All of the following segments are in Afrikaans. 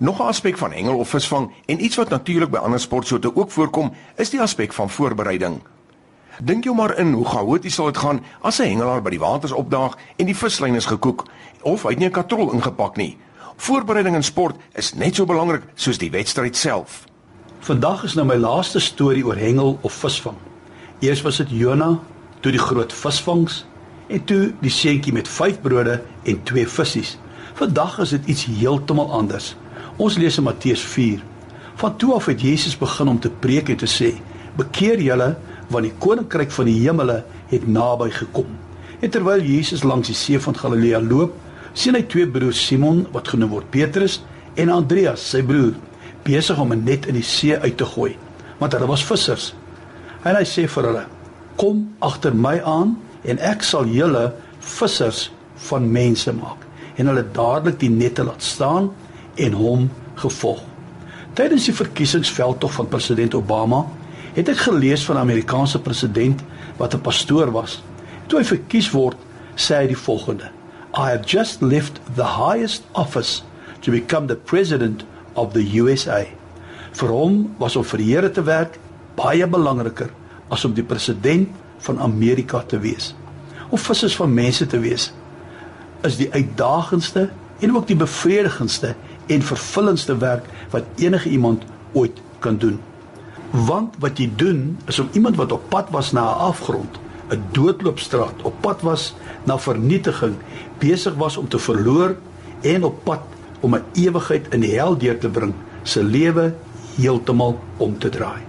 Nog 'n aspek van hengel of visvang en iets wat natuurlik by ander sportsoorte ook voorkom, is die aspek van voorbereiding. Dink jou maar in hoe chaoties sal dit gaan as 'n hengelaar by die waters opdaag en die vislyn is gekook of hy het nie 'n katrol ingepak nie. Voorbereiding in sport is net so belangrik soos die wedstryd self. Vandag is nou my laaste storie oor hengel of visvang. Eers was dit Jona, toe die groot visvangs en toe die seentjie met 5 brode en 2 visse. Vandag is dit iets heeltemal anders. Ons lees in Matteus 4. Van toe af het Jesus begin om te preek en te sê: "Bekeer julle, want die koninkryk van die hemele het naby gekom." En terwyl Jesus langs die see van Galilea loop, sien hy twee broers Simon wat genoem word Petrus en Andreas, sy broer, besig om 'n net in die see uit te gooi, want hulle was vissers. En hy sê vir hulle: "Kom agter my aan en ek sal julle vissers van mense maak." En hulle dadelik die nette laat staan en hom gevolg. Tydens die verkiesingsveldtog van president Obama het ek gelees van 'n Amerikaanse president wat 'n pastoor was. Toe hy verkies word, sê hy die volgende: I have just left the highest office to become the president of the USA. Vir hom was om vir die Here te werk baie belangriker as om die president van Amerika te wees. Of vissers van mense te wees is die uitdagendste en ook die bevredigendste en vervullendste werk wat enige iemand ooit kan doen. Want wat jy doen is om iemand wat op pad was na 'n afgrond, 'n doodloopstraat, op pad was na vernietiging, besig was om te verloor en op pad om 'n ewigheid in die hel deur te bring, se lewe heeltemal om te draai.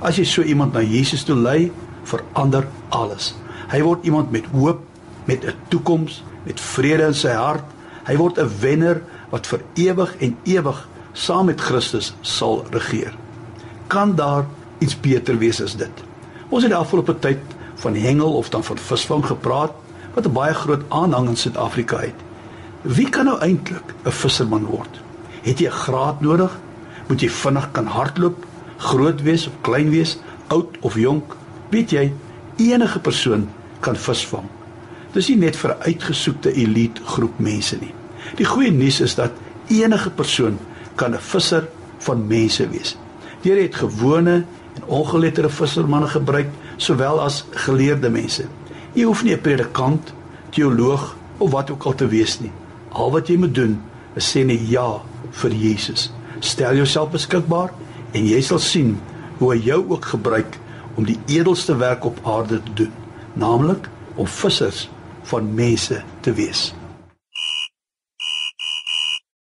As jy so iemand na Jesus toe lei, verander alles. Hy word iemand met hoop, met 'n toekoms, met vrede in sy hart. Hy word 'n wenner wat vir ewig en ewig saam met Christus sal regeer. Kan daar iets beter wees as dit? Ons het die afgelope tyd van hengel of dan van visvang gepraat wat 'n baie groot aanhang in Suid-Afrika het. Wie kan nou eintlik 'n visserman word? Het jy 'n graad nodig? Moet jy vinnig kan hardloop, groot wees of klein wees, oud of jonk? Weet jy, enige persoon kan visvang. Dis nie net vir 'n uitgesoekte elite groep mense nie. Die goeie nuus is dat enige persoon kan 'n visser van mense wees. Deur het gewone en ongeletterde vissermanne gebruik sowel as geleerde mense. Jy hoef nie 'n predikant, teoloog of wat ook al te wees nie. Al wat jy moet doen is sê net ja vir Jesus. Stel jouself beskikbaar en jy sal sien hoe hy jou ook gebruik om die edelste werk op aarde te doen, naamlik om vissers van mense te wees.